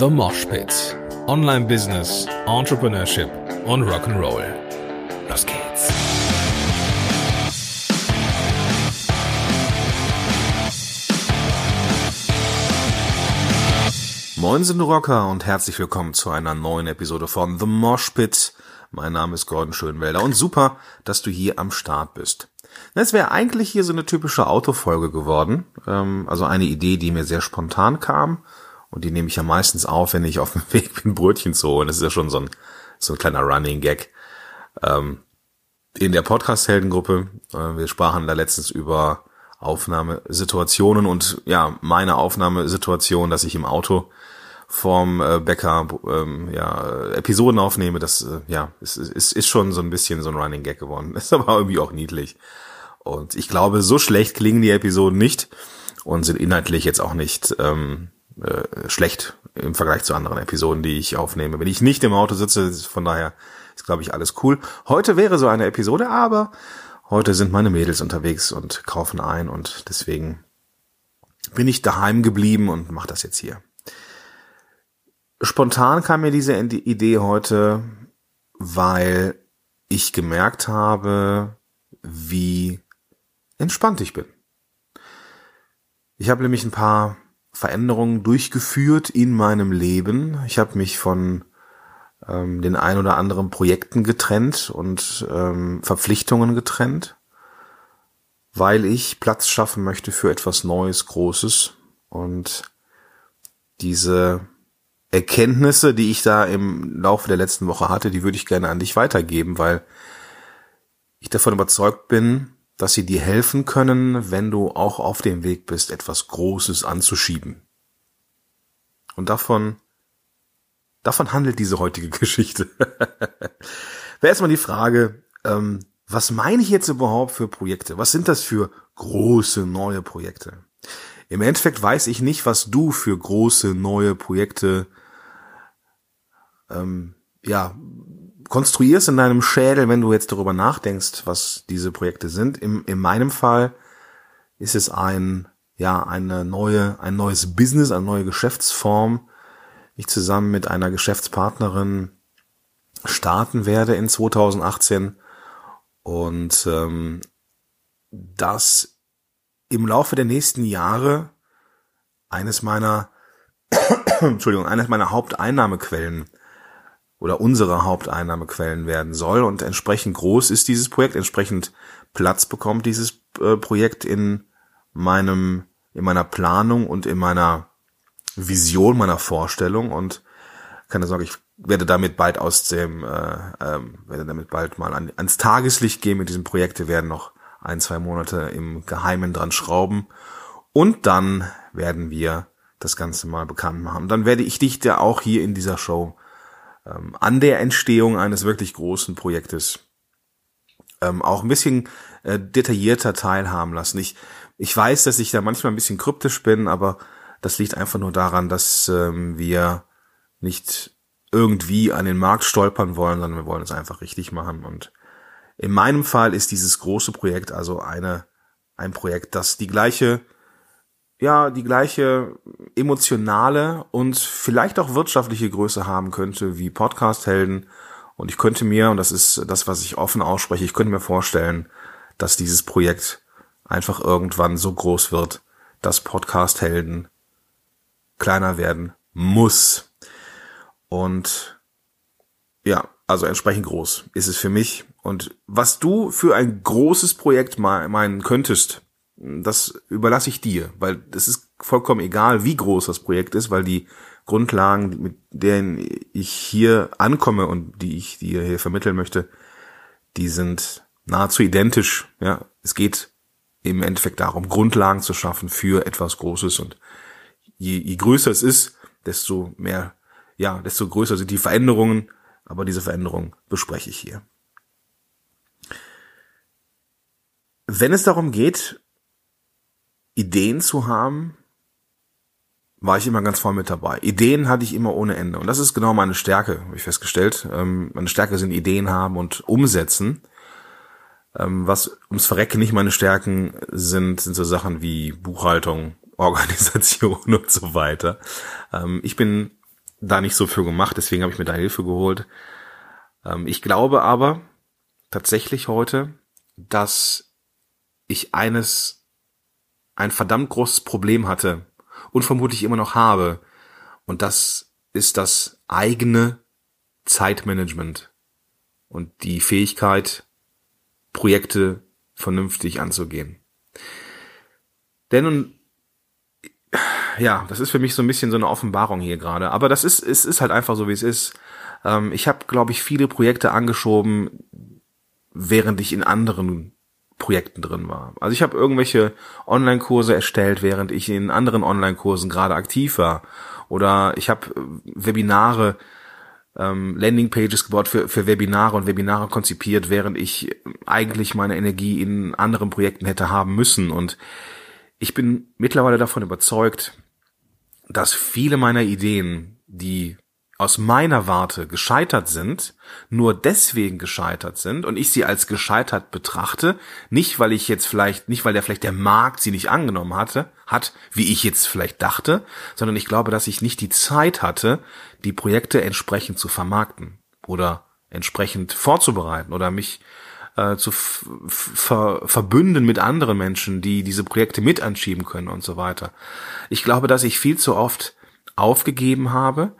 The Mosh Pit. Online Business, Entrepreneurship und Rock'n'Roll. Los geht's. Moin sind Rocker und herzlich willkommen zu einer neuen Episode von The Mosh Pit. Mein Name ist Gordon Schönwelder und super, dass du hier am Start bist. Es wäre eigentlich hier so eine typische Autofolge geworden, ähm, also eine Idee, die mir sehr spontan kam und die nehme ich ja meistens auf, wenn ich auf dem Weg bin, Brötchen zu holen. Das ist ja schon so ein, so ein kleiner Running Gag. Ähm, in der Podcast-Heldengruppe, äh, wir sprachen da letztens über Aufnahmesituationen und ja, meine Aufnahmesituation, dass ich im Auto vorm äh, Bäcker ähm, ja, Episoden aufnehme, das äh, ja, ist, ist, ist schon so ein bisschen so ein Running Gag geworden. Ist aber irgendwie auch niedlich. Und ich glaube, so schlecht klingen die Episoden nicht und sind inhaltlich jetzt auch nicht ähm, äh, schlecht im Vergleich zu anderen Episoden, die ich aufnehme. Wenn ich nicht im Auto sitze, von daher ist, glaube ich, alles cool. Heute wäre so eine Episode, aber heute sind meine Mädels unterwegs und kaufen ein und deswegen bin ich daheim geblieben und mache das jetzt hier. Spontan kam mir diese Idee heute, weil ich gemerkt habe, wie entspannt ich bin. Ich habe nämlich ein paar Veränderungen durchgeführt in meinem Leben. Ich habe mich von ähm, den ein oder anderen Projekten getrennt und ähm, Verpflichtungen getrennt, weil ich Platz schaffen möchte für etwas Neues, Großes. Und diese Erkenntnisse, die ich da im Laufe der letzten Woche hatte, die würde ich gerne an dich weitergeben, weil ich davon überzeugt bin, dass sie dir helfen können, wenn du auch auf dem Weg bist, etwas Großes anzuschieben. Und davon, davon handelt diese heutige Geschichte. Wäre erstmal die Frage, ähm, was meine ich jetzt überhaupt für Projekte? Was sind das für große neue Projekte? Im Endeffekt weiß ich nicht, was du für große neue Projekte ähm, ja konstruierst in deinem Schädel, wenn du jetzt darüber nachdenkst, was diese Projekte sind. Im, in meinem Fall ist es ein, ja, eine neue, ein neues Business, eine neue Geschäftsform. Ich zusammen mit einer Geschäftspartnerin starten werde in 2018 und ähm, das im Laufe der nächsten Jahre eines meiner Entschuldigung, eines meiner Haupteinnahmequellen oder unsere Haupteinnahmequellen werden soll. Und entsprechend groß ist dieses Projekt, entsprechend Platz bekommt dieses äh, Projekt in meinem, in meiner Planung und in meiner Vision, meiner Vorstellung. Und keine Sorge, ich werde damit bald aus dem, äh, ähm, werde damit bald mal an, ans Tageslicht gehen mit diesem Projekt. Wir werden noch ein, zwei Monate im Geheimen dran schrauben. Und dann werden wir das Ganze mal bekannt machen. Dann werde ich dich da auch hier in dieser Show ähm, an der Entstehung eines wirklich großen Projektes ähm, auch ein bisschen äh, detaillierter teilhaben lassen. Ich, ich weiß, dass ich da manchmal ein bisschen kryptisch bin, aber das liegt einfach nur daran, dass ähm, wir nicht irgendwie an den Markt stolpern wollen, sondern wir wollen es einfach richtig machen. Und in meinem Fall ist dieses große Projekt also eine, ein Projekt, das die gleiche ja die gleiche emotionale und vielleicht auch wirtschaftliche Größe haben könnte wie Podcast-Helden. Und ich könnte mir, und das ist das, was ich offen ausspreche, ich könnte mir vorstellen, dass dieses Projekt einfach irgendwann so groß wird, dass Podcast-Helden kleiner werden muss. Und ja, also entsprechend groß ist es für mich. Und was du für ein großes Projekt meinen könntest, das überlasse ich dir, weil das ist vollkommen egal, wie groß das Projekt ist, weil die Grundlagen, mit denen ich hier ankomme und die ich dir hier vermitteln möchte, die sind nahezu identisch. Ja, es geht im Endeffekt darum, Grundlagen zu schaffen für etwas Großes und je, je größer es ist, desto mehr, ja, desto größer sind die Veränderungen, aber diese Veränderungen bespreche ich hier. Wenn es darum geht, Ideen zu haben, war ich immer ganz voll mit dabei. Ideen hatte ich immer ohne Ende. Und das ist genau meine Stärke, habe ich festgestellt. Ähm, meine Stärke sind Ideen haben und umsetzen. Ähm, was ums Verrecken nicht meine Stärken sind, sind so Sachen wie Buchhaltung, Organisation und so weiter. Ähm, ich bin da nicht so für gemacht, deswegen habe ich mir da Hilfe geholt. Ich glaube aber tatsächlich heute, dass ich eines, ein verdammt großes Problem hatte und vermutlich immer noch habe. Und das ist das eigene Zeitmanagement und die Fähigkeit, Projekte vernünftig anzugehen. Denn ja, das ist für mich so ein bisschen so eine Offenbarung hier gerade. Aber das ist, es ist halt einfach so, wie es ist. Ähm, ich habe, glaube ich, viele Projekte angeschoben, während ich in anderen Projekten drin war. Also ich habe irgendwelche Online-Kurse erstellt, während ich in anderen Online-Kursen gerade aktiv war. Oder ich habe äh, Webinare, ähm, Landing-Pages gebaut für, für Webinare und Webinare konzipiert, während ich eigentlich meine Energie in anderen Projekten hätte haben müssen. Und ich bin mittlerweile davon überzeugt, dass viele meiner Ideen, die aus meiner Warte gescheitert sind, nur deswegen gescheitert sind und ich sie als gescheitert betrachte, nicht weil ich jetzt vielleicht, nicht weil der vielleicht der Markt sie nicht angenommen hatte, hat, wie ich jetzt vielleicht dachte, sondern ich glaube, dass ich nicht die Zeit hatte, die Projekte entsprechend zu vermarkten oder entsprechend vorzubereiten oder mich äh, zu ver verbünden mit anderen Menschen, die diese Projekte mit anschieben können und so weiter. Ich glaube, dass ich viel zu oft aufgegeben habe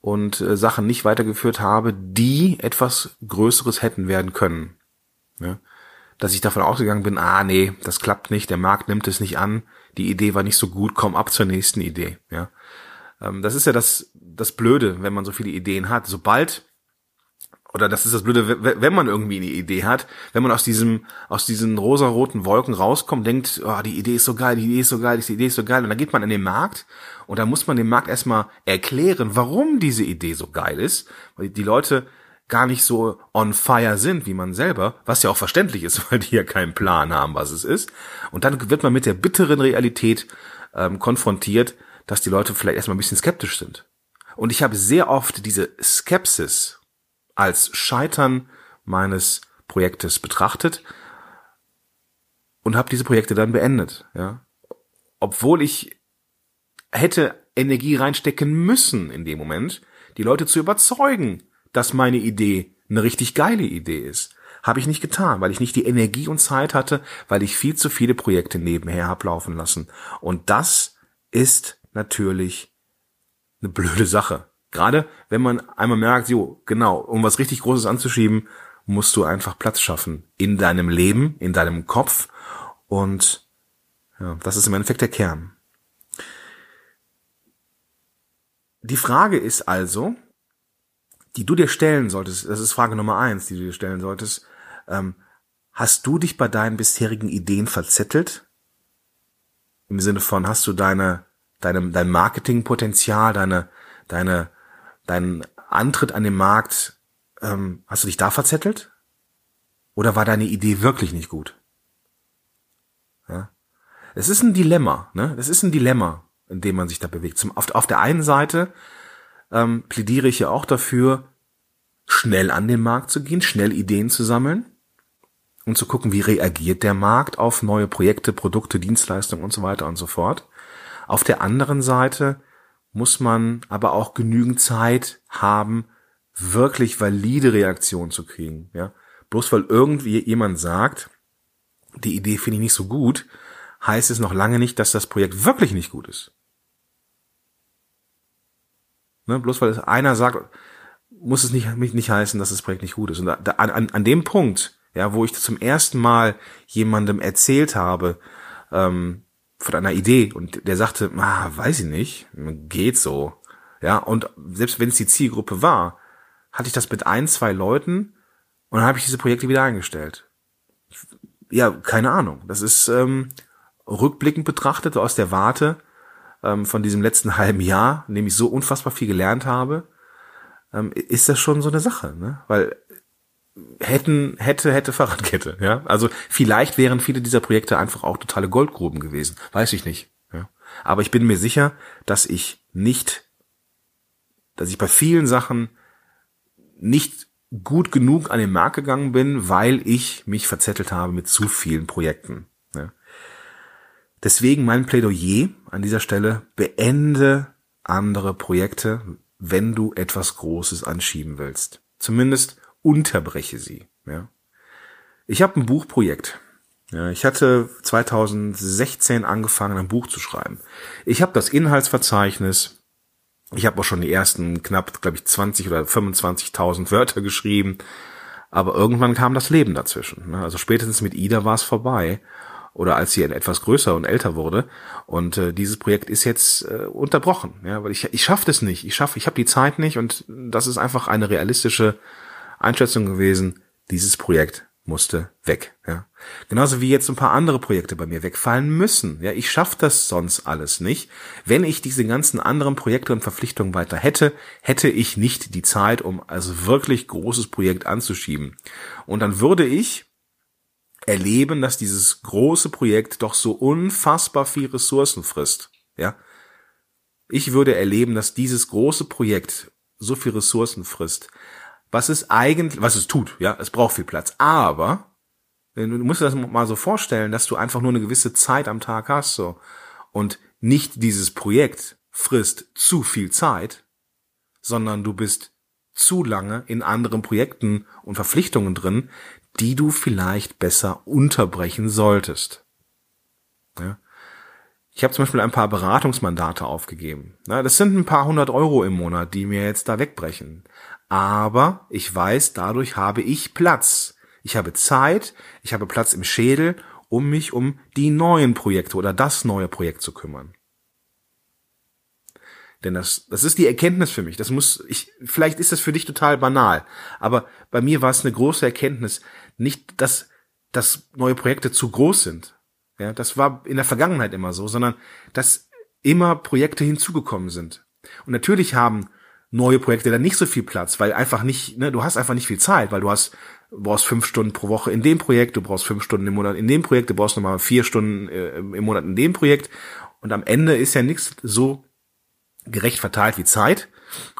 und äh, Sachen nicht weitergeführt habe, die etwas Größeres hätten werden können. Ja? Dass ich davon ausgegangen bin, ah nee, das klappt nicht, der Markt nimmt es nicht an, die Idee war nicht so gut, komm ab zur nächsten Idee. Ja? Ähm, das ist ja das, das Blöde, wenn man so viele Ideen hat. Sobald oder das ist das Blöde, wenn man irgendwie eine Idee hat, wenn man aus diesem, aus diesen rosaroten Wolken rauskommt, denkt, oh, die Idee ist so geil, die Idee ist so geil, die Idee ist so geil, und dann geht man in den Markt und da muss man dem Markt erstmal erklären, warum diese Idee so geil ist, weil die Leute gar nicht so on fire sind wie man selber, was ja auch verständlich ist, weil die ja keinen Plan haben, was es ist. Und dann wird man mit der bitteren Realität ähm, konfrontiert, dass die Leute vielleicht erstmal ein bisschen skeptisch sind. Und ich habe sehr oft diese Skepsis als Scheitern meines Projektes betrachtet und habe diese Projekte dann beendet, ja. Obwohl ich hätte Energie reinstecken müssen in dem Moment, die Leute zu überzeugen, dass meine Idee eine richtig geile Idee ist. Habe ich nicht getan, weil ich nicht die Energie und Zeit hatte, weil ich viel zu viele Projekte nebenher hab laufen lassen. Und das ist natürlich eine blöde Sache. Gerade wenn man einmal merkt, jo, genau, um was richtig Großes anzuschieben, musst du einfach Platz schaffen in deinem Leben, in deinem Kopf. Und ja, das ist im Endeffekt der Kern. Die Frage ist also, die du dir stellen solltest, das ist Frage Nummer eins, die du dir stellen solltest, ähm, hast du dich bei deinen bisherigen Ideen verzettelt? Im Sinne von, hast du deine, deine, dein Marketingpotenzial, deine, deine deinen Antritt an den Markt, ähm, hast du dich da verzettelt? Oder war deine Idee wirklich nicht gut? Ja. Es ist ein Dilemma, ne? Es ist ein Dilemma, in dem man sich da bewegt. Zum, auf, auf der einen Seite ähm, plädiere ich ja auch dafür, schnell an den Markt zu gehen, schnell Ideen zu sammeln und zu gucken, wie reagiert der Markt auf neue Projekte, Produkte, Dienstleistungen und so weiter und so fort. Auf der anderen Seite muss man aber auch genügend Zeit haben, wirklich valide Reaktionen zu kriegen. Ja? Bloß weil irgendwie jemand sagt, die Idee finde ich nicht so gut, heißt es noch lange nicht, dass das Projekt wirklich nicht gut ist. Ne? Bloß weil es einer sagt, muss es nicht, nicht heißen, dass das Projekt nicht gut ist. Und da, da, an, an dem Punkt, ja, wo ich zum ersten Mal jemandem erzählt habe, ähm, von einer Idee und der sagte, ah, weiß ich nicht, geht so. Ja, und selbst wenn es die Zielgruppe war, hatte ich das mit ein, zwei Leuten und dann habe ich diese Projekte wieder eingestellt. Ja, keine Ahnung. Das ist ähm, rückblickend betrachtet aus der Warte ähm, von diesem letzten halben Jahr, in dem ich so unfassbar viel gelernt habe, ähm, ist das schon so eine Sache, ne? Weil hätten, hätte, hätte Fahrradkette, ja. Also vielleicht wären viele dieser Projekte einfach auch totale Goldgruben gewesen. Weiß ich nicht. Ja? Aber ich bin mir sicher, dass ich nicht, dass ich bei vielen Sachen nicht gut genug an den Markt gegangen bin, weil ich mich verzettelt habe mit zu vielen Projekten. Ja? Deswegen mein Plädoyer an dieser Stelle, beende andere Projekte, wenn du etwas Großes anschieben willst. Zumindest unterbreche sie. Ja. Ich habe ein Buchprojekt. Ja, ich hatte 2016 angefangen, ein Buch zu schreiben. Ich habe das Inhaltsverzeichnis. Ich habe auch schon die ersten knapp, glaube ich, 20 oder 25.000 Wörter geschrieben. Aber irgendwann kam das Leben dazwischen. Ne? Also spätestens mit Ida war es vorbei. Oder als sie etwas größer und älter wurde. Und äh, dieses Projekt ist jetzt äh, unterbrochen. Ja, weil ich, ich schaffe das nicht. Ich schaffe, ich habe die Zeit nicht. Und das ist einfach eine realistische Einschätzung gewesen. Dieses Projekt musste weg. Ja. Genauso wie jetzt ein paar andere Projekte bei mir wegfallen müssen. Ja, ich schaffe das sonst alles nicht. Wenn ich diese ganzen anderen Projekte und Verpflichtungen weiter hätte, hätte ich nicht die Zeit, um also wirklich großes Projekt anzuschieben. Und dann würde ich erleben, dass dieses große Projekt doch so unfassbar viel Ressourcen frisst. Ja. Ich würde erleben, dass dieses große Projekt so viel Ressourcen frisst, was es eigentlich, was es tut, ja, es braucht viel Platz. Aber du musst dir das mal so vorstellen, dass du einfach nur eine gewisse Zeit am Tag hast, so und nicht dieses Projekt frisst zu viel Zeit, sondern du bist zu lange in anderen Projekten und Verpflichtungen drin, die du vielleicht besser unterbrechen solltest. Ja. Ich habe zum Beispiel ein paar Beratungsmandate aufgegeben. das sind ein paar hundert Euro im Monat, die mir jetzt da wegbrechen aber ich weiß, dadurch habe ich Platz. Ich habe Zeit, ich habe Platz im Schädel, um mich um die neuen Projekte oder das neue Projekt zu kümmern. Denn das, das ist die Erkenntnis für mich. Das muss, ich, vielleicht ist das für dich total banal, aber bei mir war es eine große Erkenntnis, nicht, dass, dass neue Projekte zu groß sind. Ja, das war in der Vergangenheit immer so, sondern dass immer Projekte hinzugekommen sind. Und natürlich haben neue Projekte dann nicht so viel Platz, weil einfach nicht, ne, du hast einfach nicht viel Zeit, weil du hast, du brauchst fünf Stunden pro Woche in dem Projekt, du brauchst fünf Stunden im Monat in dem Projekt, du brauchst nochmal vier Stunden äh, im Monat in dem Projekt und am Ende ist ja nichts so gerecht verteilt wie Zeit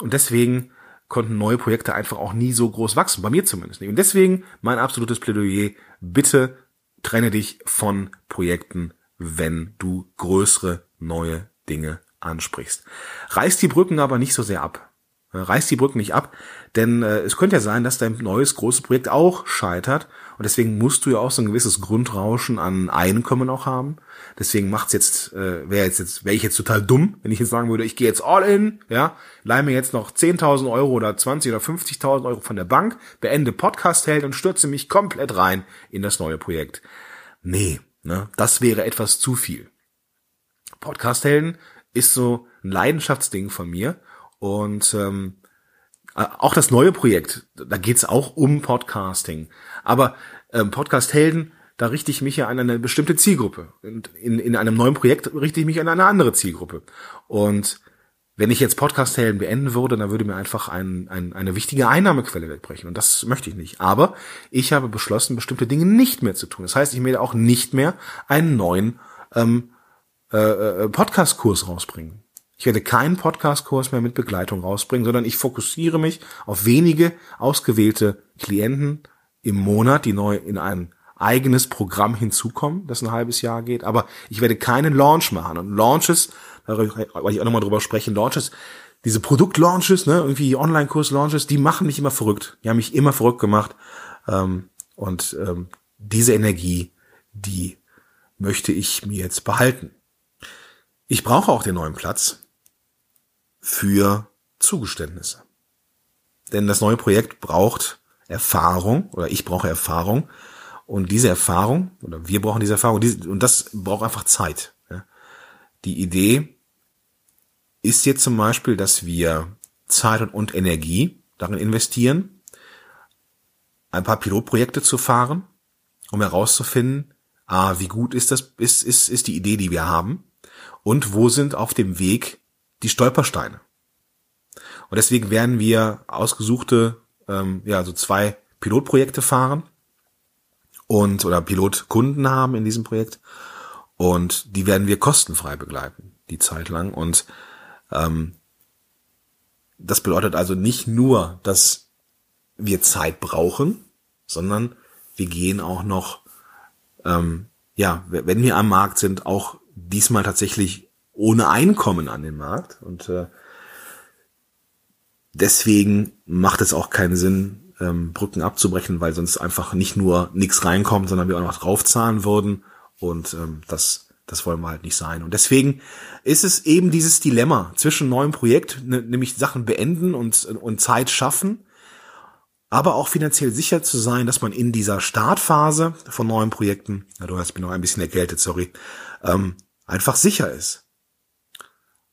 und deswegen konnten neue Projekte einfach auch nie so groß wachsen, bei mir zumindest nicht. Und deswegen mein absolutes Plädoyer, bitte trenne dich von Projekten, wenn du größere neue Dinge ansprichst. Reiß die Brücken aber nicht so sehr ab. Äh, reiß die Brücken nicht ab, denn äh, es könnte ja sein, dass dein neues großes Projekt auch scheitert und deswegen musst du ja auch so ein gewisses Grundrauschen an Einkommen auch haben. Deswegen macht's jetzt, äh, wäre jetzt, jetzt wäre ich jetzt total dumm, wenn ich jetzt sagen würde, ich gehe jetzt all in, ja, leih mir jetzt noch 10.000 Euro oder 20 oder 50.000 Euro von der Bank, beende Podcast-Held und stürze mich komplett rein in das neue Projekt. Nee, ne, das wäre etwas zu viel. Podcast-Helden ist so ein Leidenschaftsding von mir und ähm, äh, auch das neue Projekt, da geht's auch um Podcasting. Aber ähm, Podcast-Helden, da richte ich mich ja an eine bestimmte Zielgruppe. Und in, in einem neuen Projekt richte ich mich an eine andere Zielgruppe. Und wenn ich jetzt Podcast-Helden beenden würde, dann würde mir einfach ein, ein, eine wichtige Einnahmequelle wegbrechen. Und das möchte ich nicht. Aber ich habe beschlossen, bestimmte Dinge nicht mehr zu tun. Das heißt, ich werde auch nicht mehr einen neuen ähm, äh, äh Podcast-Kurs rausbringen. Ich werde keinen Podcast-Kurs mehr mit Begleitung rausbringen, sondern ich fokussiere mich auf wenige ausgewählte Klienten im Monat, die neu in ein eigenes Programm hinzukommen, das ein halbes Jahr geht. Aber ich werde keinen Launch machen. Und Launches, da wollte ich auch nochmal drüber sprechen, Launches, diese Produktlaunches, ne, irgendwie Online-Kurs-Launches, die machen mich immer verrückt. Die haben mich immer verrückt gemacht. Ähm, und ähm, diese Energie, die möchte ich mir jetzt behalten. Ich brauche auch den neuen Platz für Zugeständnisse. Denn das neue Projekt braucht Erfahrung oder ich brauche Erfahrung und diese Erfahrung oder wir brauchen diese Erfahrung und das braucht einfach Zeit. Die Idee ist jetzt zum Beispiel, dass wir Zeit und Energie darin investieren, ein paar Pilotprojekte zu fahren, um herauszufinden, ah, wie gut ist das, ist, ist, ist die Idee, die wir haben und wo sind auf dem Weg die Stolpersteine. Und deswegen werden wir ausgesuchte, ähm, ja, so zwei Pilotprojekte fahren und oder Pilotkunden haben in diesem Projekt und die werden wir kostenfrei begleiten die Zeit lang und ähm, das bedeutet also nicht nur, dass wir Zeit brauchen, sondern wir gehen auch noch, ähm, ja, wenn wir am Markt sind, auch diesmal tatsächlich ohne Einkommen an den Markt. Und äh, deswegen macht es auch keinen Sinn, ähm, Brücken abzubrechen, weil sonst einfach nicht nur nichts reinkommt, sondern wir auch noch draufzahlen würden. Und ähm, das, das wollen wir halt nicht sein. Und deswegen ist es eben dieses Dilemma zwischen neuem Projekt, nämlich Sachen beenden und, und Zeit schaffen, aber auch finanziell sicher zu sein, dass man in dieser Startphase von neuen Projekten, ja, du hast mich noch ein bisschen erkältet, sorry, ähm, einfach sicher ist.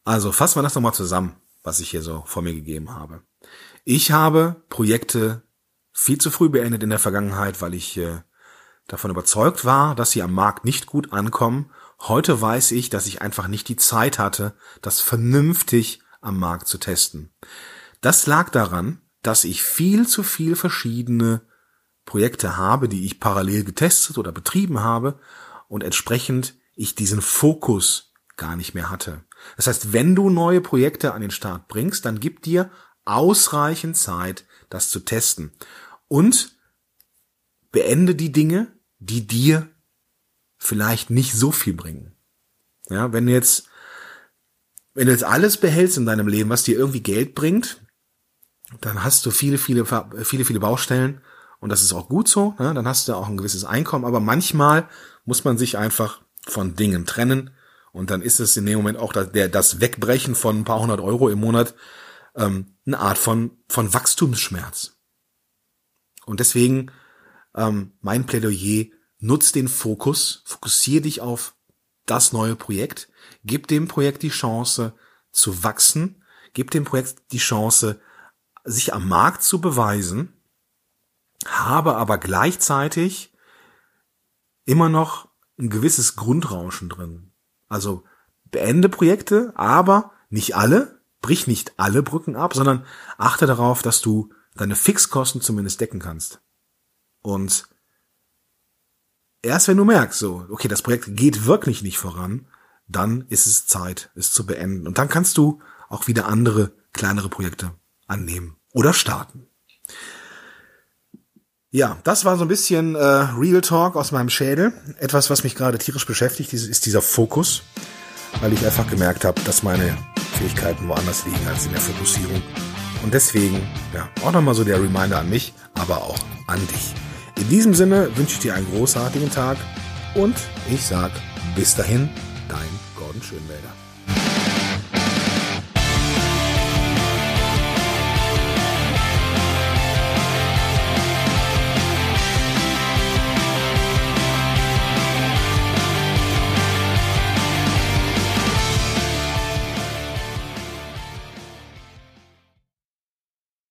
Also fassen wir das nochmal zusammen, was ich hier so vor mir gegeben habe. Ich habe Projekte viel zu früh beendet in der Vergangenheit, weil ich äh, davon überzeugt war, dass sie am Markt nicht gut ankommen. Heute weiß ich, dass ich einfach nicht die Zeit hatte, das vernünftig am Markt zu testen. Das lag daran, dass ich viel zu viel verschiedene Projekte habe, die ich parallel getestet oder betrieben habe und entsprechend ich diesen Fokus gar nicht mehr hatte. Das heißt, wenn du neue Projekte an den Start bringst, dann gib dir ausreichend Zeit, das zu testen und beende die Dinge, die dir vielleicht nicht so viel bringen. Ja, wenn du jetzt, wenn du jetzt alles behältst in deinem Leben, was dir irgendwie Geld bringt, dann hast du viele, viele, viele, viele Baustellen und das ist auch gut so. Ne? Dann hast du auch ein gewisses Einkommen, aber manchmal muss man sich einfach von Dingen trennen und dann ist es in dem Moment auch das, der, das Wegbrechen von ein paar hundert Euro im Monat ähm, eine Art von, von Wachstumsschmerz. Und deswegen ähm, mein Plädoyer, nutz den Fokus, fokussier dich auf das neue Projekt, gib dem Projekt die Chance zu wachsen, gib dem Projekt die Chance, sich am Markt zu beweisen, habe aber gleichzeitig immer noch ein gewisses Grundrauschen drin. Also beende Projekte, aber nicht alle, brich nicht alle Brücken ab, sondern achte darauf, dass du deine Fixkosten zumindest decken kannst. Und erst wenn du merkst, so, okay, das Projekt geht wirklich nicht voran, dann ist es Zeit, es zu beenden. Und dann kannst du auch wieder andere, kleinere Projekte annehmen oder starten. Ja, das war so ein bisschen äh, Real Talk aus meinem Schädel. Etwas, was mich gerade tierisch beschäftigt, ist dieser Fokus, weil ich einfach gemerkt habe, dass meine Fähigkeiten woanders liegen als in der Fokussierung. Und deswegen, ja, auch nochmal so der Reminder an mich, aber auch an dich. In diesem Sinne wünsche ich dir einen großartigen Tag und ich sag bis dahin, dein Gordon Schönwälder.